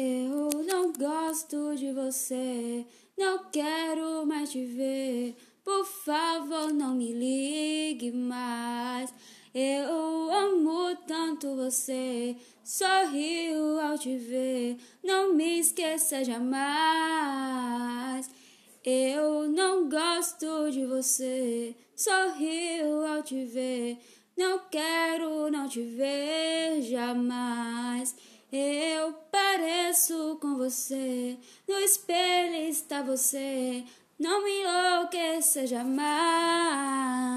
Eu não gosto de você, não quero mais te ver. Por favor, não me ligue mais. Eu amo tanto você, sorrio ao te ver. Não me esqueça jamais. Eu não gosto de você, sorrio ao te ver. Não quero não te ver jamais. Você, no espelho está você. Não me enlouqueça jamais.